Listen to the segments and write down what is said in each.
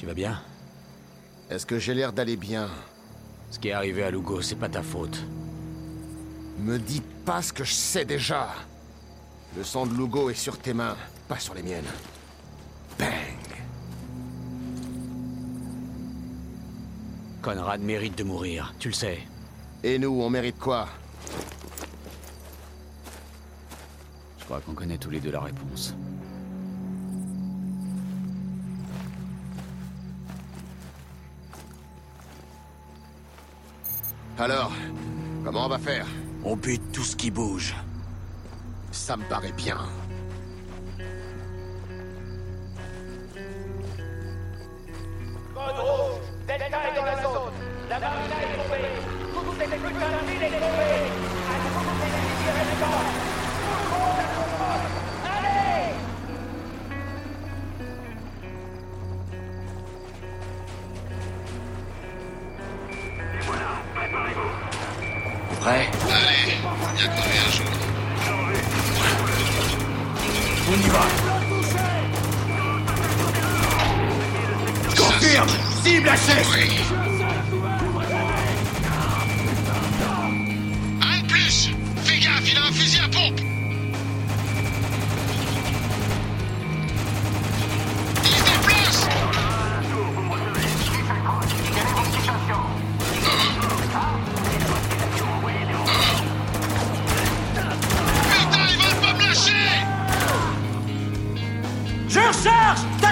Tu vas bien Est-ce que j'ai l'air d'aller bien Ce qui est arrivé à Lugo, c'est pas ta faute. Me dis pas ce que je sais déjà. Le sang de Lugo est sur tes mains, pas sur les miennes. Bang Conrad mérite de mourir, tu le sais. Et nous, on mérite quoi Je crois qu'on connaît tous les deux la réponse. Alors, comment on va faire? On bute tout ce qui bouge. Ça me paraît bien.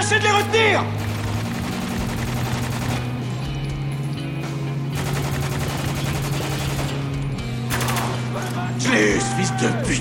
Tâchez de les retenir. Je fils de pute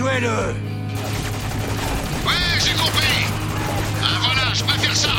Tuez-le. Ouais, j'ai compris. Ah voilà, je préfère ça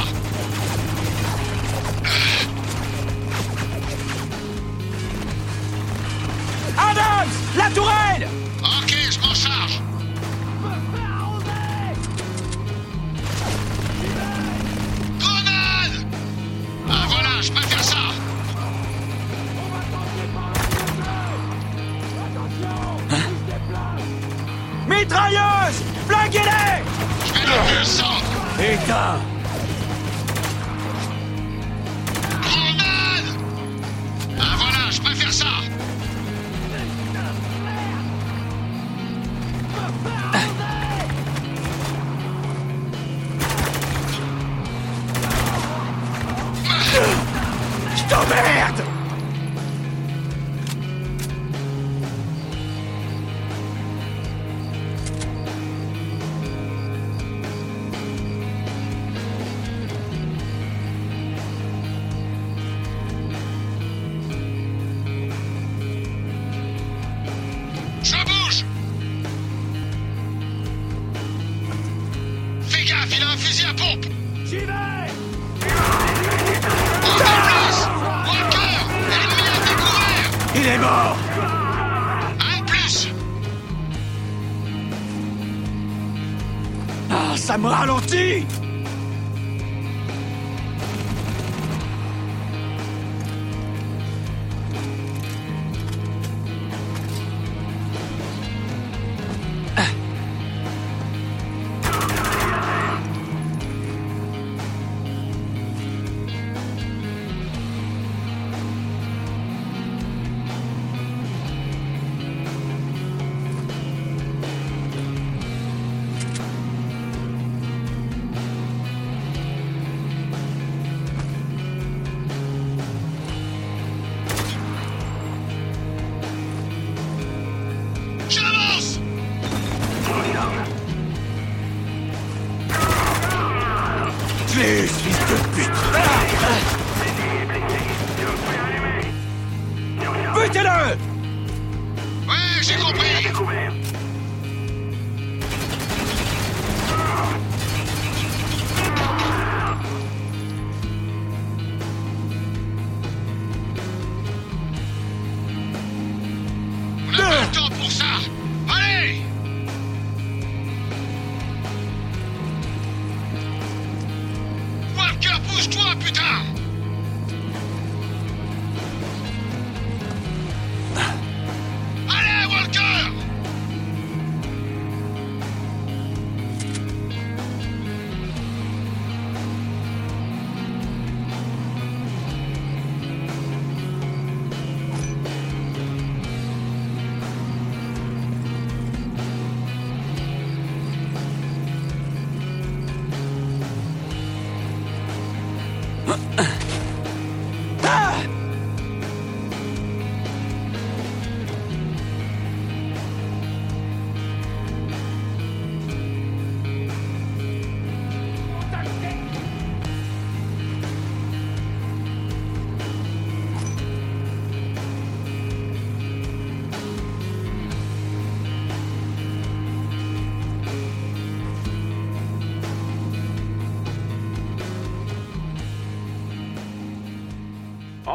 Je t'emmerde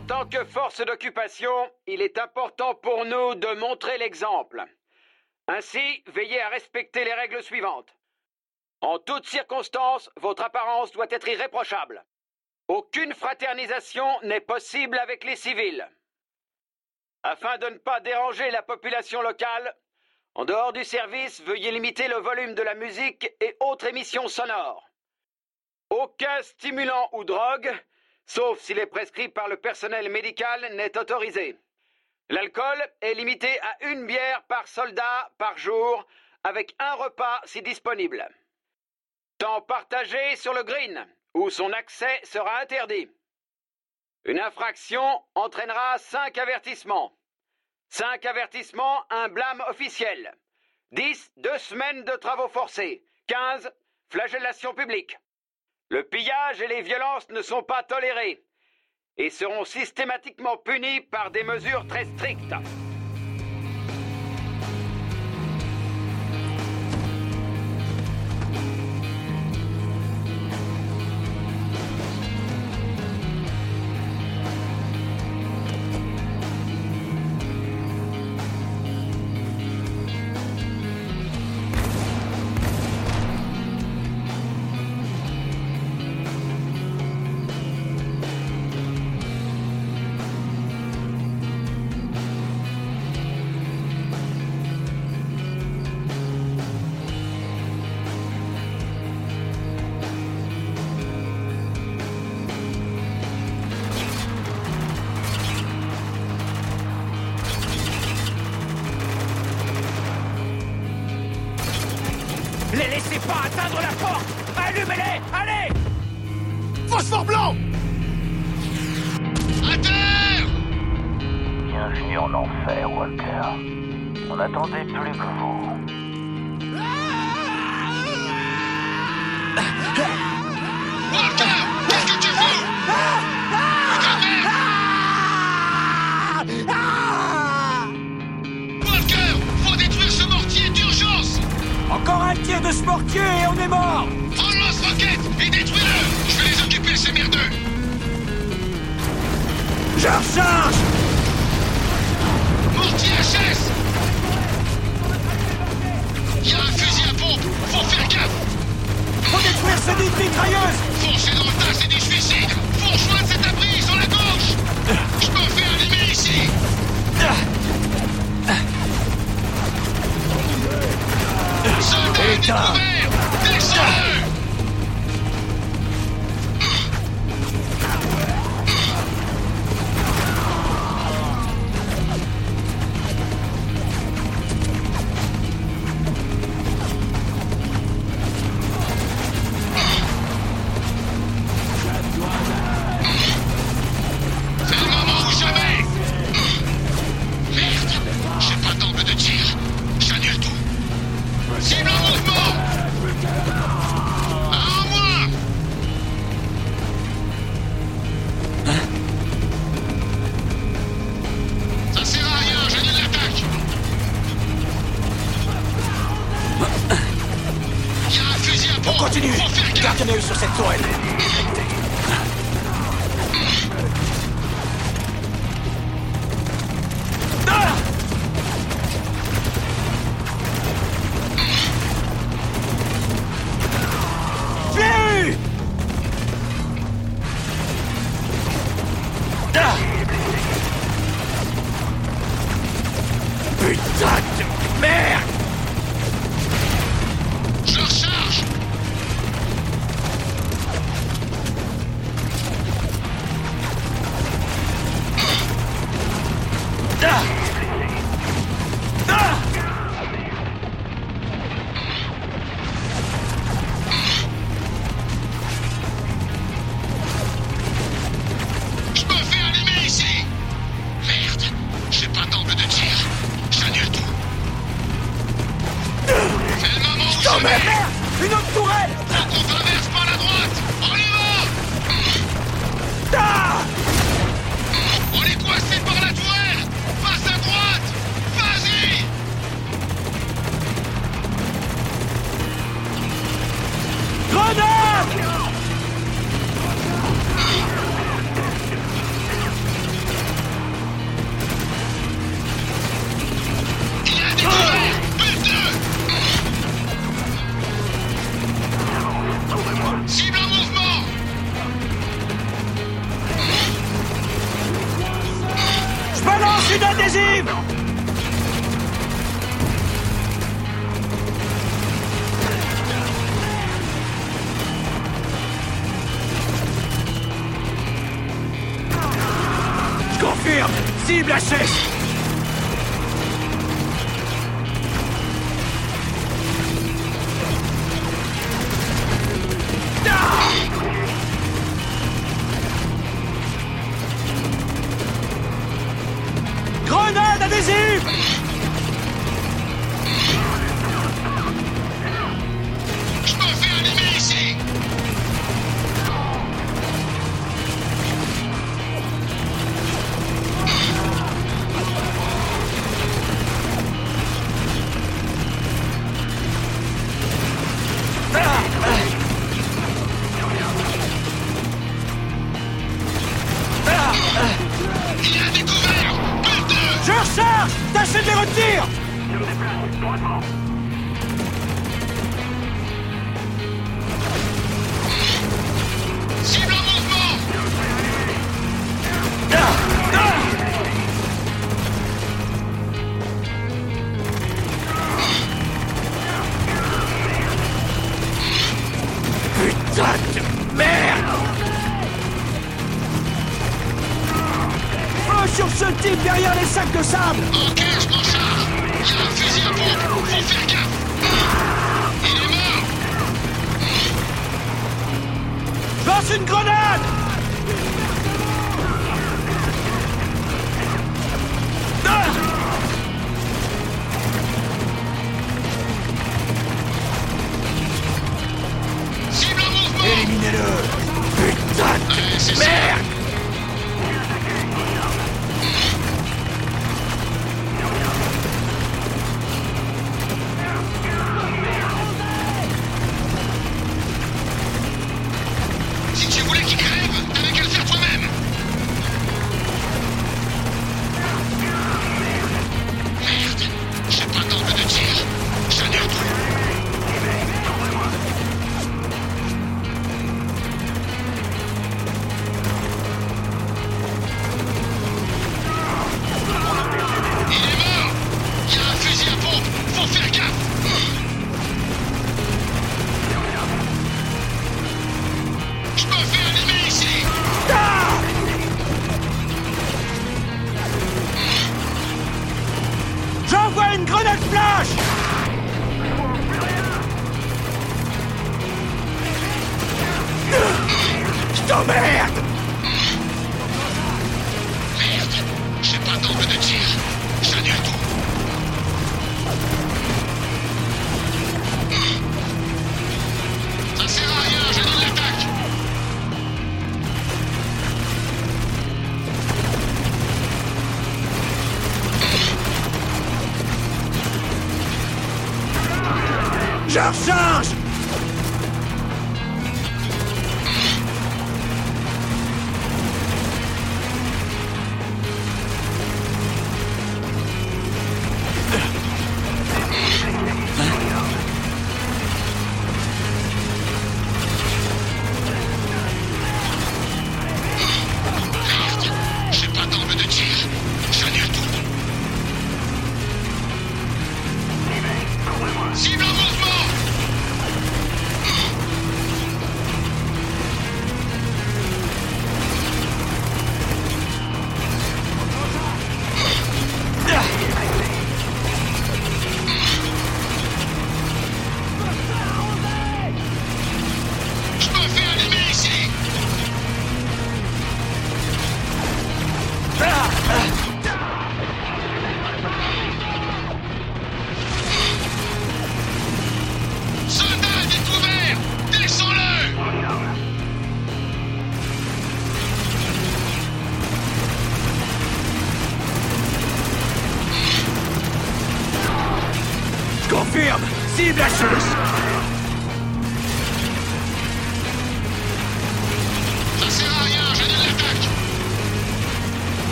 En tant que force d'occupation, il est important pour nous de montrer l'exemple. Ainsi, veillez à respecter les règles suivantes. En toutes circonstances, votre apparence doit être irréprochable. Aucune fraternisation n'est possible avec les civils. Afin de ne pas déranger la population locale, en dehors du service, veuillez limiter le volume de la musique et autres émissions sonores. Aucun stimulant ou drogue, sauf s'il est prescrit par le personnel médical, n'est autorisé. L'alcool est limité à une bière par soldat par jour, avec un repas si disponible. Temps partagé sur le green, où son accès sera interdit. Une infraction entraînera cinq avertissements. Cinq avertissements, un blâme officiel. 10. Deux semaines de travaux forcés. 15. Flagellation publique. Le pillage et les violences ne sont pas tolérés et seront systématiquement punis par des mesures très strictes.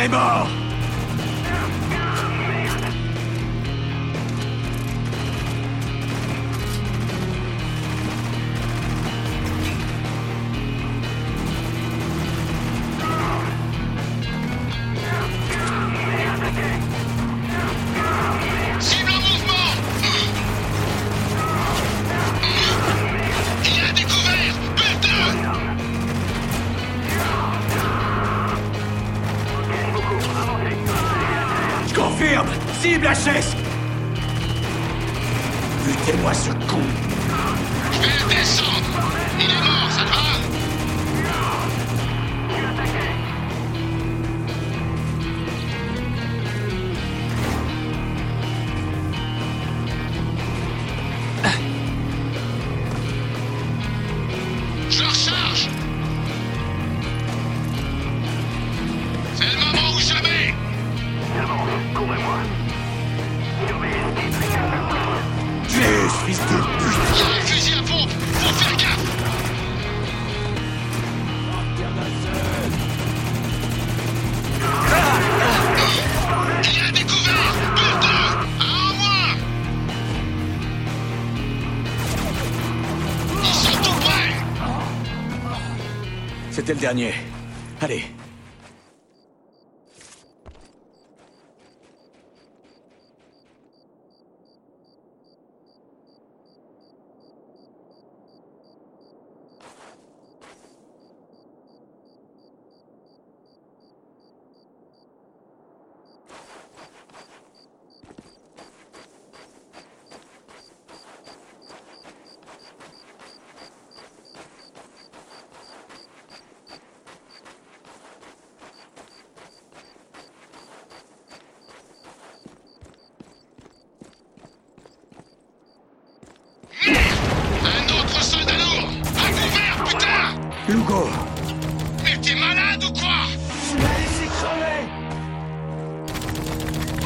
il est mort C'est le dernier. Allez, Lugo Mais t'es malade ou quoi Je l'ai laissé crever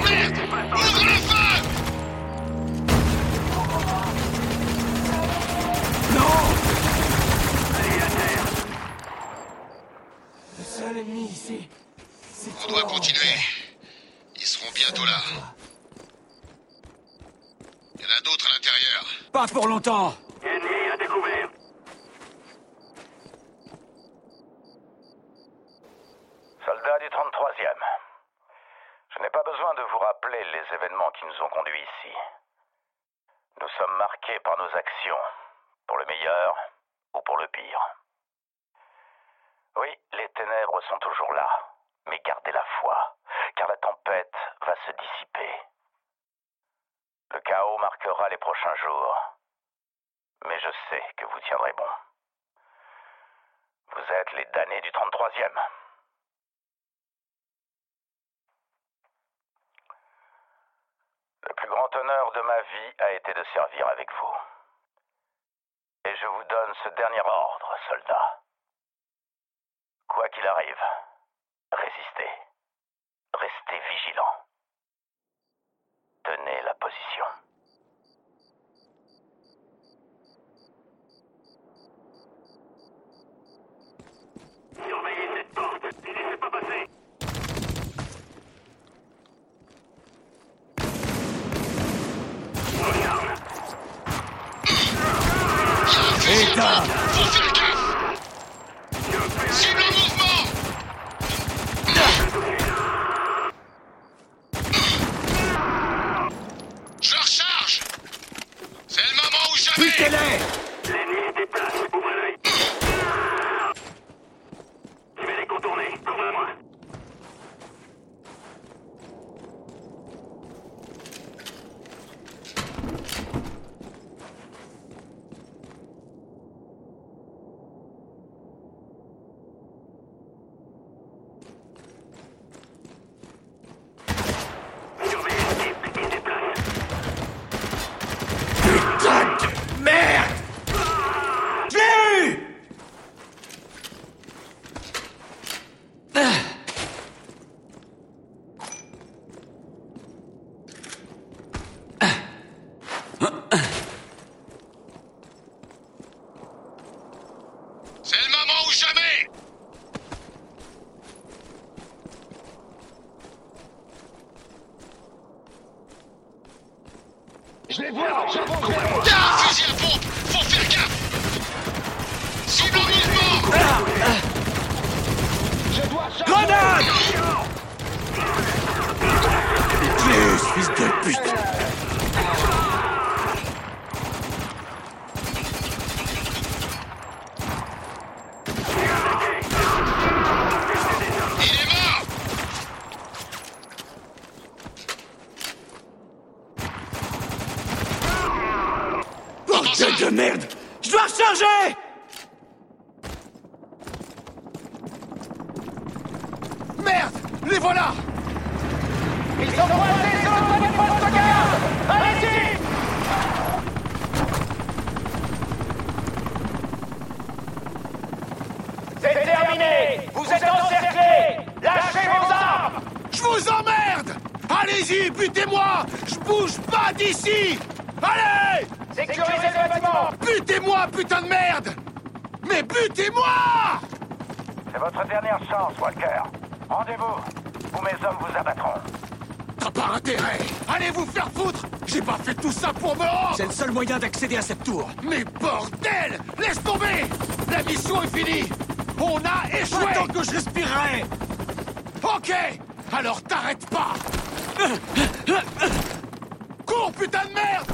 Merde Ouvre le feu Non Allez, à terre Le seul ennemi ici, c'est On doit continuer. Ils seront bientôt là. Il y en a d'autres à l'intérieur. Pas pour longtemps Ennemi à découvert Du 33e. Je n'ai pas besoin de vous rappeler les événements qui nous ont conduits ici. Nous sommes marqués par nos actions, pour le meilleur ou pour le pire. Oui, les ténèbres sont toujours là, mais gardez la foi, car la tempête va se dissiper. Le chaos marquera les prochains jours, mais je sais que vous tiendrez bon. Vous êtes les damnés du 33e. Honneur de ma vie a été de servir avec vous. Et je vous donne ce dernier ordre, soldats. Quoi qu'il arrive, résistez. Restez vigilants. Tenez la position. Surveillez cette porte et laissez pas passer. Putain Faut faire gaffe Cible en mouvement Je recharge C'est le moment ou jamais Butez-les L'ennemi se déplace. Ouvrez l'œil. Je vais les contourner. Couvrez-moi. Surveillez le type. Il se déplace. Putain de merde Je l'ai eu C'est le moment ou jamais Je les vois J'avance Ah, Fusil à pompe Faut faire gaffe. Cible en mouvement Je dois charger Grenade! Plus, fils de pute Il est mort Bordel de merde Je dois recharger Merde Les voilà Ils sont coincés sur le point de poste de garde Allez-y C'est terminé Vous êtes encerclés Lâchez vos armes Je vous emmerde Allez-y, butez-moi Je bouge pas d'ici Allez Sécurisez le bâtiment. Butez-moi, putain de merde Mais butez-moi C'est votre dernière chance, Walker. Rendez-vous, ou mes hommes vous abattront. T'as pas intérêt. Allez vous faire foutre. J'ai pas fait tout ça pour me rendre. C'est le seul moyen d'accéder à cette tour. Mais bordel Laisse tomber. La mission est finie. On a échoué. Tant que je respirerai. Ok Alors t'arrêtes pas! Cours, putain de merde